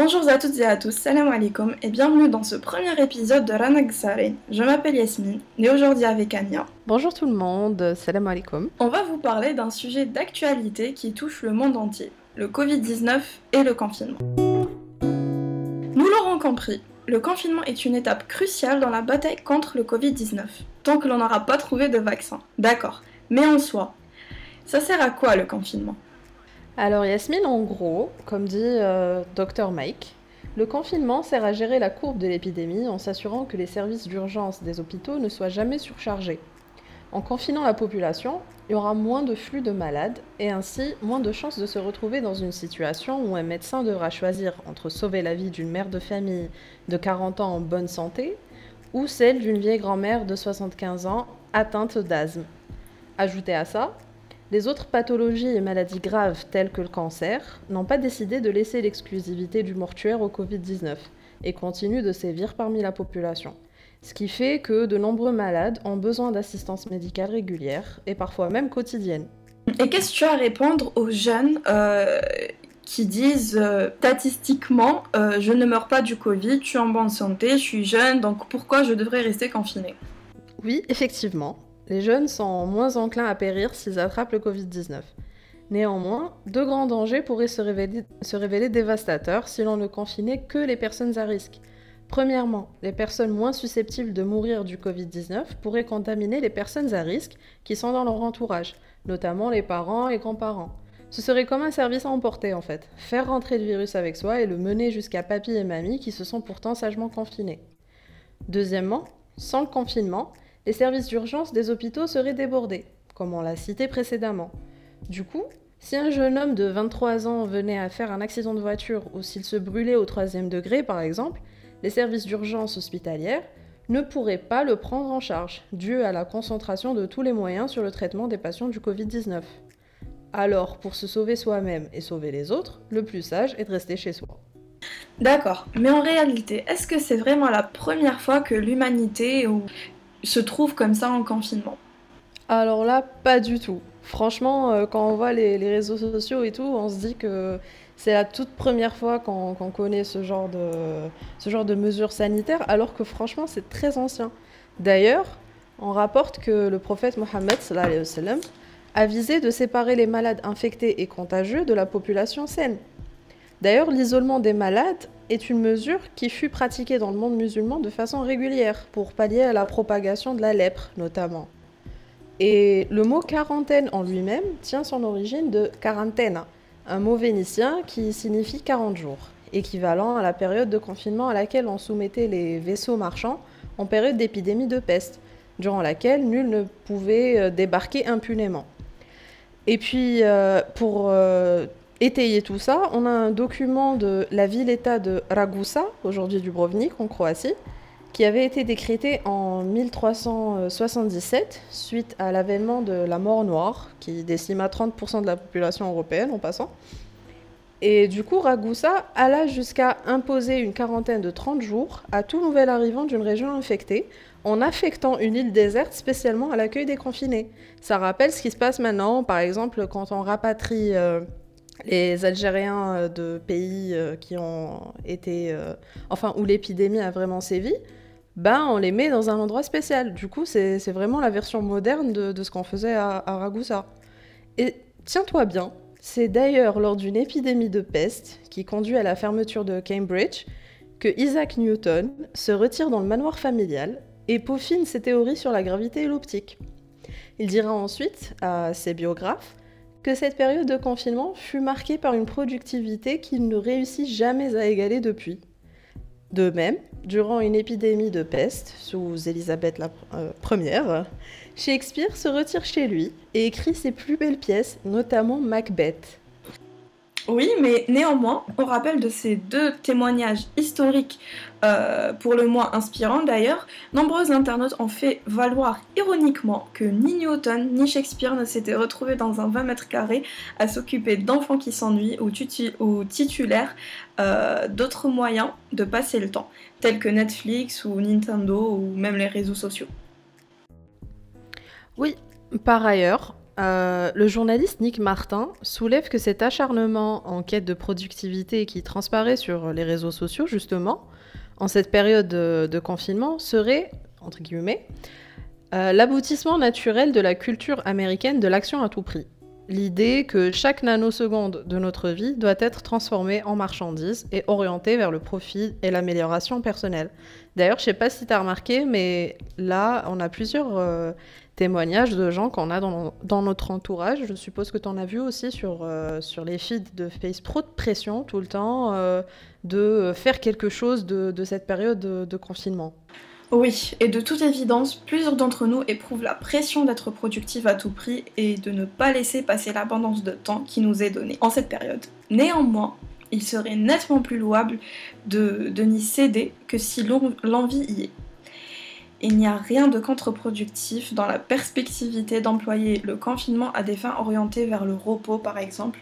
Bonjour à toutes et à tous, salam alaikum et bienvenue dans ce premier épisode de Ranak Sare. Je m'appelle Yasmine et aujourd'hui avec Anya. Bonjour tout le monde, salam alaikum. On va vous parler d'un sujet d'actualité qui touche le monde entier, le Covid-19 et le confinement. Nous l'aurons compris, le confinement est une étape cruciale dans la bataille contre le Covid-19, tant que l'on n'aura pas trouvé de vaccin. D'accord, mais en soi, ça sert à quoi le confinement? Alors Yasmine, en gros, comme dit euh, Dr Mike, le confinement sert à gérer la courbe de l'épidémie en s'assurant que les services d'urgence des hôpitaux ne soient jamais surchargés. En confinant la population, il y aura moins de flux de malades et ainsi moins de chances de se retrouver dans une situation où un médecin devra choisir entre sauver la vie d'une mère de famille de 40 ans en bonne santé ou celle d'une vieille grand-mère de 75 ans atteinte d'asthme. Ajoutez à ça les autres pathologies et maladies graves telles que le cancer n'ont pas décidé de laisser l'exclusivité du mortuaire au Covid-19 et continuent de sévir parmi la population. Ce qui fait que de nombreux malades ont besoin d'assistance médicale régulière et parfois même quotidienne. Et qu'est-ce que tu as à répondre aux jeunes euh, qui disent euh, statistiquement euh, je ne meurs pas du Covid, je suis en bonne santé, je suis jeune, donc pourquoi je devrais rester confiné Oui, effectivement. Les jeunes sont moins enclins à périr s'ils attrapent le Covid-19. Néanmoins, deux grands dangers pourraient se révéler, dévastateurs si l'on ne confinait que les personnes à risque. Premièrement, les personnes moins susceptibles de mourir du Covid-19 pourraient contaminer les personnes à risque qui sont dans leur entourage, notamment les parents et grands-parents. Ce serait comme un service à emporter en fait, faire rentrer le virus avec soi et le mener jusqu'à papy et mamie qui se sont pourtant sagement confinés. Deuxièmement, sans le confinement, les services d'urgence des hôpitaux seraient débordés, comme on l'a cité précédemment. Du coup, si un jeune homme de 23 ans venait à faire un accident de voiture ou s'il se brûlait au troisième degré par exemple, les services d'urgence hospitalière ne pourraient pas le prendre en charge, dû à la concentration de tous les moyens sur le traitement des patients du Covid-19. Alors, pour se sauver soi-même et sauver les autres, le plus sage est de rester chez soi. D'accord, mais en réalité, est-ce que c'est vraiment la première fois que l'humanité ou se trouve comme ça en confinement Alors là, pas du tout. Franchement, euh, quand on voit les, réseaux sociaux et tout, on se dit que c'est la toute première fois qu'on connaît ce genre, de, ce genre de mesures sanitaires, alors que franchement, c'est très ancien. D'ailleurs, on rapporte que le prophète Mohammed a visé de séparer les malades infectés et contagieux de la population saine. D'ailleurs, l'isolement des malades est une mesure qui fut pratiquée dans le monde musulman de façon régulière pour pallier à la propagation de la lèpre notamment. Et le mot quarantaine en lui-même tient son origine de quarantaine, un mot vénitien qui signifie 40 jours, équivalent à la période de confinement à laquelle on soumettait les vaisseaux marchands en période d'épidémie de peste, durant laquelle nul ne pouvait euh, débarquer impunément. Et puis, euh, pour euh, étayer tout ça, on a un document de la ville-État de Ragusa, aujourd'hui Dubrovnik, en Croatie, qui avait été décrété en 1377 suite à l'avènement de la mort noire, qui décima 30% de la population européenne en passant. Et du coup, Ragusa alla jusqu'à imposer une quarantaine de 30 jours à tout nouvel arrivant d'une région infectée, en affectant une île déserte spécialement à l'accueil des confinés. Ça rappelle ce qui se passe maintenant, par exemple, quand on rapatrie euh, les Algériens euh, de pays euh, qui ont été, euh, enfin où l'épidémie a vraiment sévi, ben on les met dans un endroit spécial. Du coup, c'est vraiment la version moderne de, ce qu'on faisait à, à Ragusa. Et tiens-toi bien, c'est d'ailleurs lors d'une épidémie de peste qui conduit à la fermeture de Cambridge que Isaac Newton se retire dans le manoir familial et peaufine ses théories sur la gravité et l'optique. Il dira ensuite à ses biographes cette période de confinement fut marquée par une productivité qu'il ne réussit jamais à égaler depuis. De même, durant une épidémie de peste sous Élisabeth euh, Shakespeare se retire chez lui et écrit ses plus belles pièces, notamment Macbeth. Oui, mais néanmoins, on rappelle de ces deux témoignages historiques, euh, pour le moins inspirants d'ailleurs, nombreux internautes ont fait valoir ironiquement que ni Newton ni Shakespeare ne s'étaient retrouvés dans un 20 mètres carrés à s'occuper d'enfants qui s'ennuient ou, titulaires euh, d'autres moyens de passer le temps, tels que Netflix ou Nintendo ou même les réseaux sociaux. Oui, par ailleurs, euh, le journaliste Nick Martin soulève que cet acharnement en quête de productivité qui transparaît sur les réseaux sociaux, justement, en cette période de, confinement, serait, entre guillemets, euh, l'aboutissement naturel de la culture américaine de l'action à tout prix. L'idée que chaque nanoseconde de notre vie doit être transformée en marchandise et orientée vers le profit et l'amélioration personnelle. D'ailleurs, je ne sais pas si tu as remarqué, mais là, on a plusieurs euh, témoignages de gens qu'on a dans, notre entourage. Je suppose que tu en as vu aussi sur, euh, sur les feeds de Facebook. Trop de pression tout le temps euh, de faire quelque chose de, cette période de, confinement. Oui, et de toute évidence, plusieurs d'entre nous éprouvent la pression d'être productifs à tout prix et de ne pas laisser passer l'abondance de temps qui nous est donnée en cette période. Néanmoins, il serait nettement plus louable de, de n'y céder que si l'envie y est. Il n'y a rien de contre-productif dans la perspectivité d'employer le confinement à des fins orientées vers le repos par exemple,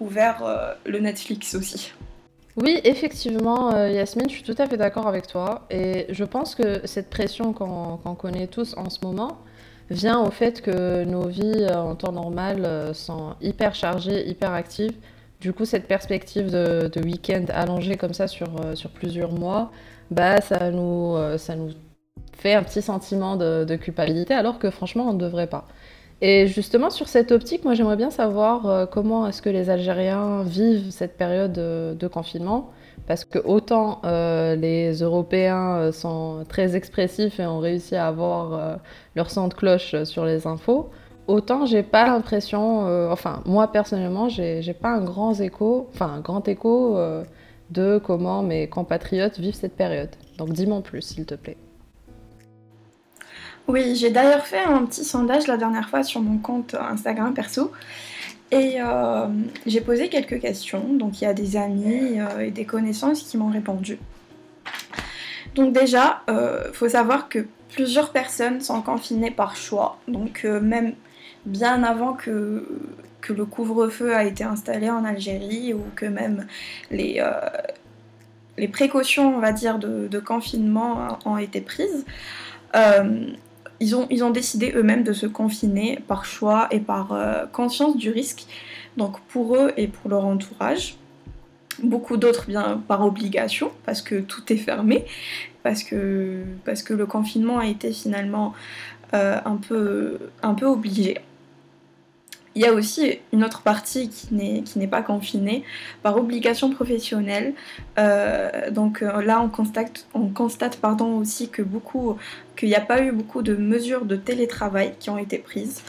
ou vers euh, le Netflix aussi. Oui, effectivement, euh, Yasmine, je suis tout à fait d'accord avec toi. Et je pense que cette pression qu'on connaît tous en ce moment vient au fait que nos vies euh, en temps normal sont hyper chargées, hyper actives. Du coup, cette perspective de, week-end allongé comme ça sur, sur plusieurs mois, bah, ça, nous, ça nous fait un petit sentiment de, culpabilité, alors que franchement, on ne devrait pas. Et justement, sur cette optique, moi j'aimerais bien savoir euh, comment est-ce que les Algériens vivent cette période de, confinement? Parce que autant euh, les Européens euh, sont très expressifs et ont réussi à avoir leur son de cloche sur les infos, autant j'ai pas l'impression, enfin moi personnellement, j'ai pas un grand écho, enfin un grand écho de comment mes compatriotes vivent cette période. Donc dis-moi plus, s'il te plaît. Oui, j'ai d'ailleurs fait un petit sondage la dernière fois sur mon compte Instagram perso. Et euh, j'ai posé quelques questions. Donc il y a des amis euh, et des connaissances qui m'ont répondu. Donc déjà, il euh, faut savoir que plusieurs personnes sont confinées par choix. Donc même bien avant que, que le couvre-feu a été installé en Algérie ou que même les, les précautions, on va dire, de, de confinement ont été prises ils ont, décidé eux-mêmes de se confiner par choix et par euh, conscience du risque, donc pour eux et pour leur entourage. Beaucoup d'autres bien par obligation, parce que tout est fermé, parce que, parce que le confinement a été finalement euh, un, peu, un peu obligé. Il y a aussi une autre partie qui n'est pas confinée par obligation professionnelle. Euh, donc euh, là, on constate, on constate pardon, aussi qu'il n'y a pas eu beaucoup de mesures de télétravail qui ont été prises.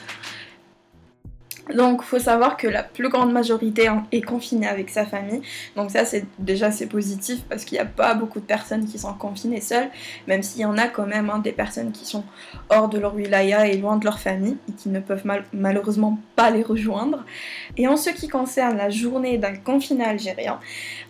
Donc, faut savoir que la plus grande majorité est confinée avec sa famille. Donc ça, c'est déjà c'est positif parce qu'il n'y a pas beaucoup de personnes qui sont confinées seules, même s'il y en a quand même hein, des personnes qui sont hors de leur wilaya et loin de leur famille et qui ne peuvent malheureusement pas les rejoindre. Et en ce qui concerne la journée d'un confiné algérien,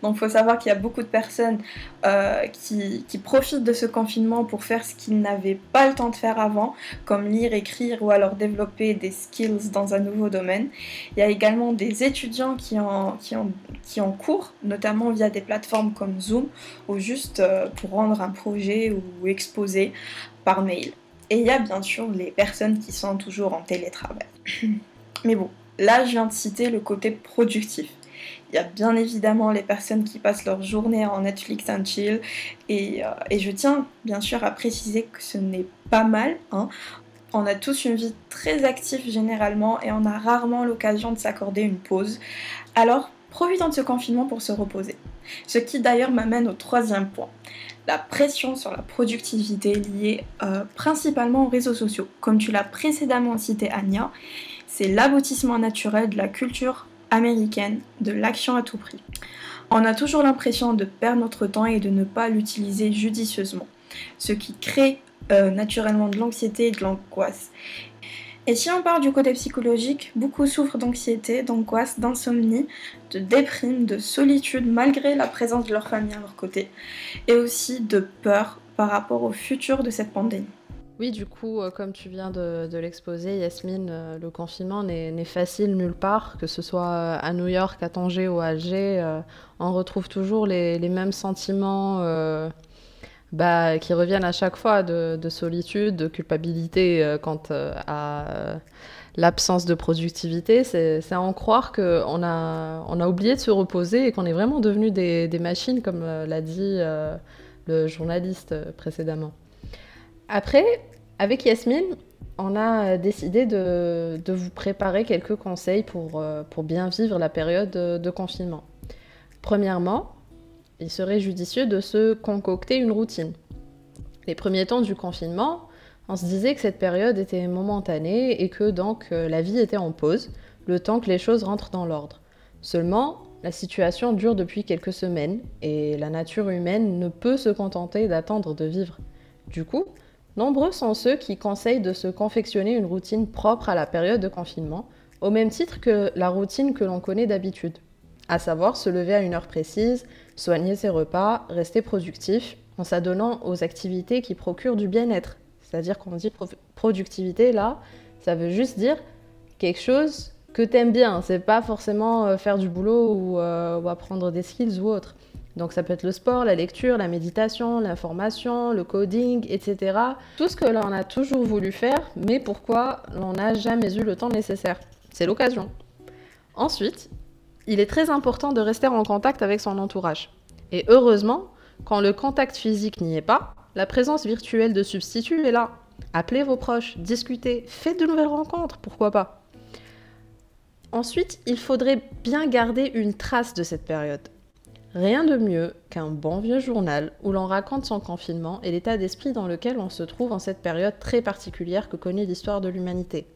donc faut savoir qu'il y a beaucoup de personnes euh, qui profitent de ce confinement pour faire ce qu'ils n'avaient pas le temps de faire avant, comme lire, écrire ou alors développer des skills dans un nouveau domaine il y a également des étudiants qui en, qui qui en cours, notamment via des plateformes comme Zoom, ou juste euh, pour rendre un projet ou exposer par mail. Et il y a bien sûr les personnes qui sont toujours en télétravail. Mais bon, là je viens de citer le côté productif. Il y a bien évidemment les personnes qui passent leur journée en Netflix and chill. Et, euh, et, je tiens bien sûr à préciser que ce n'est pas mal. Hein. On a tous une vie très active généralement et on a rarement l'occasion de s'accorder une pause. Alors, profitons de ce confinement pour se reposer. Ce qui d'ailleurs m'amène au troisième point. La pression sur la productivité liée euh, principalement aux réseaux sociaux. Comme tu l'as précédemment cité Anya, c'est l'aboutissement naturel de la culture américaine de l'action à tout prix. On a toujours l'impression de perdre notre temps et de ne pas l'utiliser judicieusement, ce qui crée euh, naturellement de l'anxiété et de l'angoisse. Et si on part du côté psychologique, beaucoup souffrent d'anxiété, d'angoisse, d'insomnie, de déprime, de solitude malgré la présence de leur famille à leur côté, et aussi de peur par rapport au futur de cette pandémie. Oui, du coup, euh, comme tu viens de, l'exposer, Yasmine, euh, le confinement n'est facile nulle part, que ce soit à New York, à Tanger ou à Alger, on retrouve toujours les mêmes sentiments bah, qui reviennent à chaque fois de, solitude, de culpabilité euh, quant euh, à, l'absence de productivité, c'est à en croire qu'on a, oublié de se reposer et qu'on est vraiment devenu des, machines, comme euh, l'a dit le journaliste précédemment. Après, avec Yasmine, on a décidé de, vous préparer quelques conseils pour, bien vivre la période de, de confinement. Premièrement, il serait judicieux de se concocter une routine. Les premiers temps du confinement, on se disait que cette période était momentanée et que donc euh, la vie était en pause, le temps que les choses rentrent dans l'ordre. Seulement, la situation dure depuis quelques semaines et la nature humaine ne peut se contenter d'attendre de vivre. Du coup, nombreux sont ceux qui conseillent de se confectionner une routine propre à la période de confinement, au même titre que la routine que l'on connaît d'habitude, à savoir se lever à une heure précise, soigner ses repas, rester productif, en s'adonnant aux activités qui procurent du bien-être, c'est-à-dire qu'on dit productivité, là, ça veut juste dire quelque chose que t'aimes bien. C'est pas forcément euh, faire du boulot euh, ou, apprendre des skills ou autre. Donc ça peut être le sport, la lecture, la méditation, l'information, le coding, etc. Tout ce que l'on a toujours voulu faire, mais pourquoi l'on n'a jamais eu le temps nécessaire? C'est l'occasion. Ensuite, il est très important de rester en contact avec son entourage. Et heureusement, quand le contact physique n'y est pas, la présence virtuelle de substituts est là. Appelez vos proches, discutez, faites de nouvelles rencontres, pourquoi pas. Ensuite, il faudrait bien garder une trace de cette période. Rien de mieux qu'un bon vieux journal où l'on raconte son confinement et l'état d'esprit dans lequel on se trouve en cette période très particulière que connaît l'histoire de l'humanité.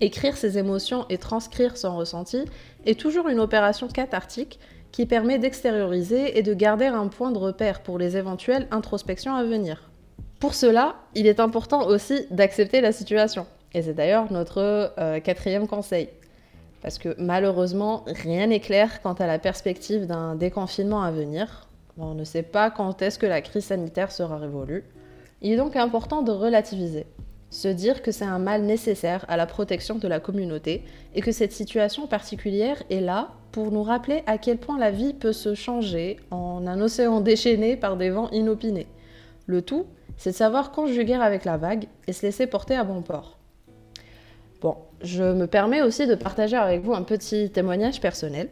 Écrire ses émotions et transcrire son ressenti est toujours une opération cathartique qui permet d'extérioriser et de garder un point de repère pour les éventuelles introspections à venir. Pour cela, il est important aussi d'accepter la situation. Et c'est d'ailleurs notre euh, quatrième conseil. Parce que malheureusement, rien n'est clair quant à la perspective d'un déconfinement à venir. On ne sait pas quand est-ce que la crise sanitaire sera révolue. Il est donc important de relativiser se dire que c'est un mal nécessaire à la protection de la communauté et que cette situation particulière est là pour nous rappeler à quel point la vie peut se changer en un océan déchaîné par des vents inopinés. Le tout, c'est de savoir conjuguer avec la vague et se laisser porter à bon port. Bon, je me permets aussi de partager avec vous un petit témoignage personnel.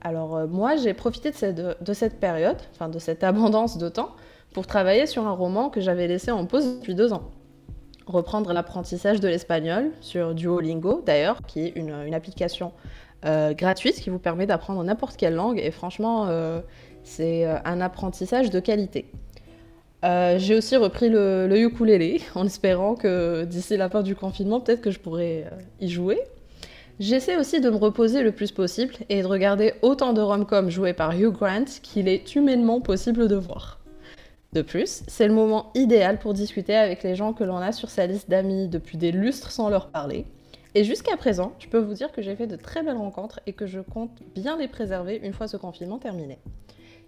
Alors euh, moi, j'ai profité de cette, de cette période, enfin de cette abondance de temps, pour travailler sur un roman que j'avais laissé en pause depuis deux ans reprendre l'apprentissage de l'espagnol sur Duolingo, d'ailleurs, qui est une, application euh, gratuite qui vous permet d'apprendre n'importe quelle langue. Et franchement, euh, c'est euh, un apprentissage de qualité. J'ai aussi repris le, le, ukulélé en espérant que d'ici la fin du confinement, peut-être que je pourrais y jouer. J'essaie aussi de me reposer le plus possible et de regarder autant de rom-coms joués par Hugh Grant qu'il est humainement possible de voir. De plus, c'est le moment idéal pour discuter avec les gens que l'on a sur sa liste d'amis depuis des lustres sans leur parler. Et jusqu'à présent, je peux vous dire que j'ai fait de très belles rencontres et que je compte bien les préserver une fois ce confinement terminé.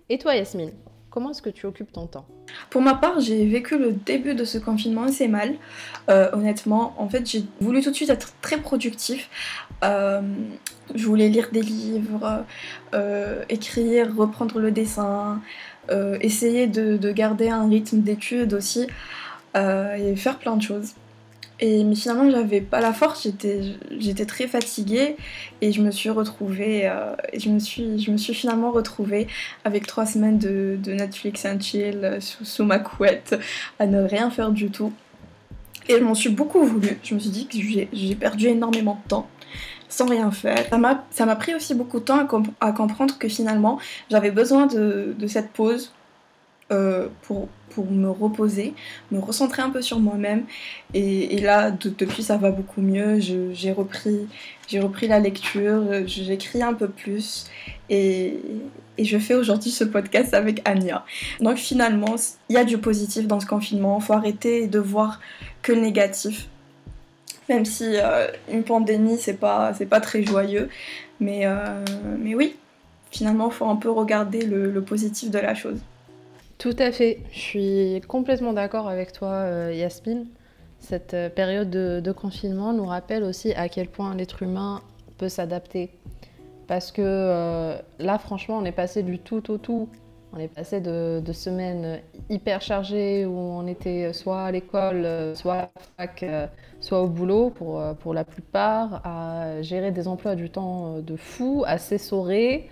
Et toi Yasmine, comment est-ce que tu occupes ton temps? Pour ma part, j'ai vécu le début de ce confinement assez mal. Euh, honnêtement, en fait, j'ai voulu tout de suite être très productif. Euh, je voulais lire des livres, euh, écrire, reprendre le dessin, essayer de, garder un rythme d'études aussi euh, et faire plein de choses. Et, mais finalement, j'avais pas la force, j'étais très fatiguée et je me suis retrouvée, euh, je, me suis, je me suis finalement retrouvée avec trois semaines de, Netflix and chill sous, ma couette à ne rien faire du tout. Et je m'en suis beaucoup voulu, je me suis dit que j'ai perdu énormément de temps sans rien faire. Ça m'a pris aussi beaucoup de temps à, comprendre que finalement j'avais besoin de, cette pause euh, pour, pour me reposer, me recentrer un peu sur moi-même. Et, là, depuis, ça va beaucoup mieux. J'ai repris, repris la lecture, j'écris un peu plus. Et, et je fais aujourd'hui ce podcast avec Anya. Donc finalement, il y a du positif dans ce confinement. Il faut arrêter de voir que le négatif même si euh, une pandémie, c'est pas, c'est pas très joyeux. Mais, euh, mais oui, finalement, il faut un peu regarder le, positif de la chose. Tout à fait, je suis complètement d'accord avec toi, euh, Yasmine. Cette période de, confinement nous rappelle aussi à quel point l'être humain peut s'adapter. Parce que là, franchement, on est passé du tout au tout On est passé de, semaines hyper chargées où on était soit à l'école, soit à la fac, soit au boulot pour, pour la plupart, à gérer des emplois du temps de fou, à s'essorer,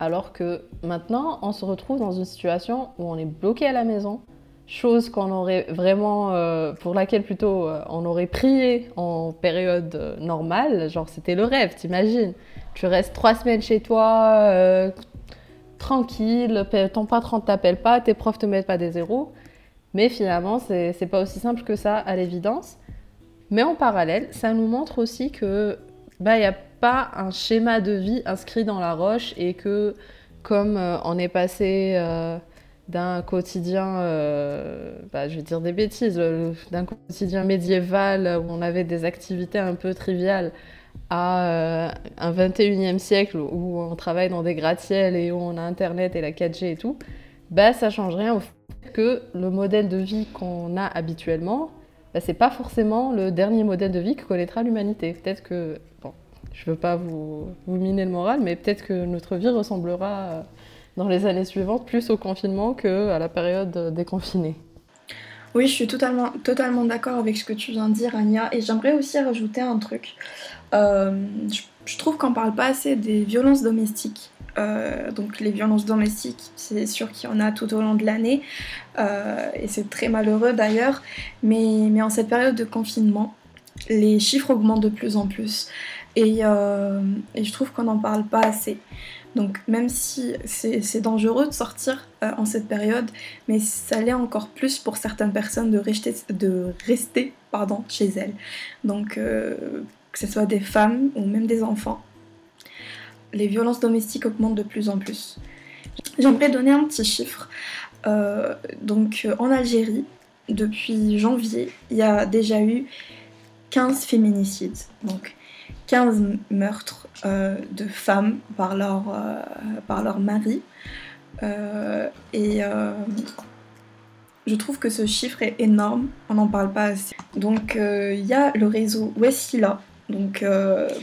alors que maintenant on se retrouve dans une situation où on est bloqué à la maison, chose qu'on aurait vraiment, euh, pour laquelle plutôt euh, on aurait prié en période euh, normale, genre c'était le rêve, t'imagines. Tu restes trois semaines chez toi, tranquille, ton patron ne t'appelle pas, tes profs te mettent pas des zéros. Mais finalement, c'est pas aussi simple que ça à l'évidence. Mais en parallèle, ça nous montre aussi que bah, il n'y a pas un schéma de vie inscrit dans la roche et que comme on est passé d'un quotidien, euh, bah, je vais dire des bêtises, d'un quotidien médiéval où on avait des activités un peu triviales à euh, un 21e siècle où on travaille dans des gratte-ciels et où on a Internet et la 4G et tout, bah, ça change rien au fait que le modèle de vie qu'on a habituellement, bah, c'est pas forcément le dernier modèle de vie que connaîtra l'humanité. Peut-être que, bon, je veux pas vous, vous miner le moral, mais peut-être que notre vie ressemblera dans les années suivantes, plus au confinement qu'à la période déconfinée. Oui, je suis totalement, totalement d'accord avec ce que tu viens de dire, Anya. Et j'aimerais aussi rajouter un truc. Euh, je, trouve qu'on parle pas assez des violences domestiques. Euh, donc les violences domestiques, c'est sûr qu'il y en a tout au long de l'année. Euh, et c'est très malheureux d'ailleurs. Mais, en cette période de confinement, les chiffres augmentent de plus en plus. Et, je trouve qu'on n'en parle pas assez. Donc même si c'est dangereux de sortir en cette période, mais ça l'est encore plus pour certaines personnes de rester, de rester pardon, chez elles. Donc que ce soit des femmes ou même des enfants. Les violences domestiques augmentent de plus en plus. J'aimerais donner un petit chiffre. Euh, donc en Algérie, depuis janvier, il y a déjà eu 15 féminicides. Donc 15 meurtres euh, de femmes par leur, euh, mari. Euh, et je trouve que ce chiffre est énorme, on n'en parle pas assez. Donc il y a le réseau Wessila. Donc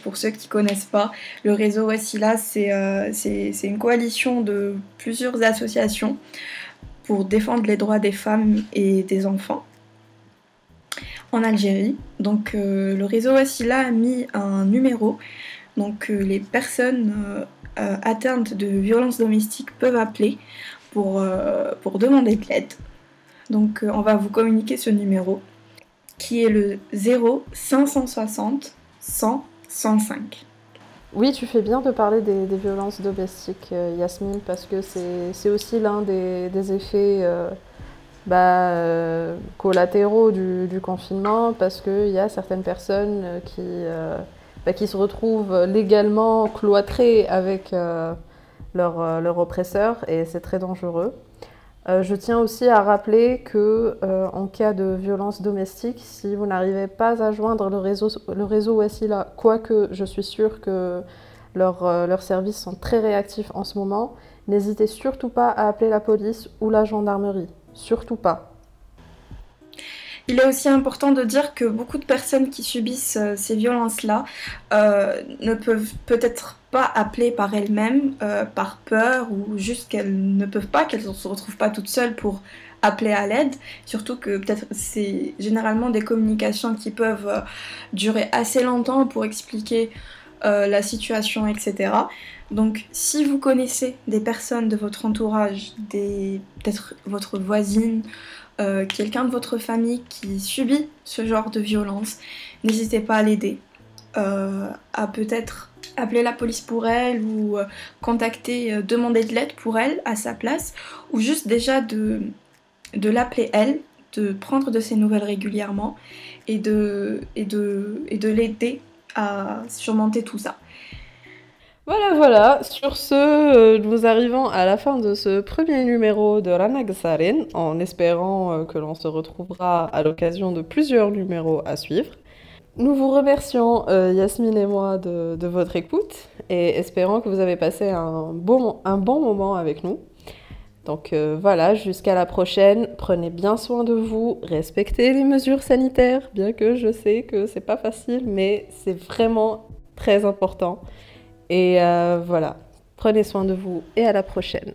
pour ceux qui ne connaissent pas, le réseau Wessila, c'est une coalition de plusieurs associations pour défendre les droits des femmes et des enfants en Algérie. Donc euh, le réseau Wassila a mis un numéro. Donc euh, les personnes euh, atteintes de violences domestiques peuvent appeler pour, pour demander de l'aide. Donc on va vous communiquer ce numéro qui est le 0 560 100 105. Oui, tu fais bien de parler des, violences domestiques, Yasmine, parce que c'est aussi l'un des, des, effets bah, euh, collatéraux du, confinement parce qu'il y a certaines personnes qui, euh, bah, qui se retrouvent légalement cloîtrées avec euh, leur, leur, oppresseur et c'est très dangereux. Je tiens aussi à rappeler que en cas de violence domestique, si vous n'arrivez pas à joindre le réseau, le quoique je suis sûre que leurs, leurs services sont très réactifs en ce moment, n'hésitez surtout pas à appeler la police ou la gendarmerie surtout pas. Il est aussi important de dire que beaucoup de personnes qui subissent euh, ces violences-là euh, ne peuvent peut-être pas appeler par elles-mêmes, euh, par peur, ou juste qu'elles ne peuvent pas, qu'elles ne se retrouvent pas toutes seules pour appeler à l'aide. Surtout que peut-être c'est généralement des communications qui peuvent durer assez longtemps pour expliquer la situation, etc. Donc si vous connaissez des personnes de votre entourage, peut-être votre voisine, euh, quelqu'un de votre famille qui subit ce genre de violence, n'hésitez pas à l'aider. Euh, à peut-être appeler la police pour elle ou euh, contacter, demander de l'aide pour elle à sa place, ou juste déjà de, l'appeler elle, de prendre de ses nouvelles régulièrement et de l'aider à surmonter tout ça. Voilà, voilà. Sur ce, euh, nous arrivons à la fin de ce premier numéro de Ranagsarin, en espérant euh, que l'on se retrouvera à l'occasion de plusieurs numéros à suivre. Nous vous remercions, euh, Yasmine et moi, de, votre écoute et espérons que vous avez passé un bon, un bon moment avec nous. Donc voilà, jusqu'à la prochaine. Prenez bien soin de vous, respectez les mesures sanitaires, bien que je sais que c'est pas facile, mais c'est vraiment très important. Et euh, voilà, prenez soin de vous et à la prochaine.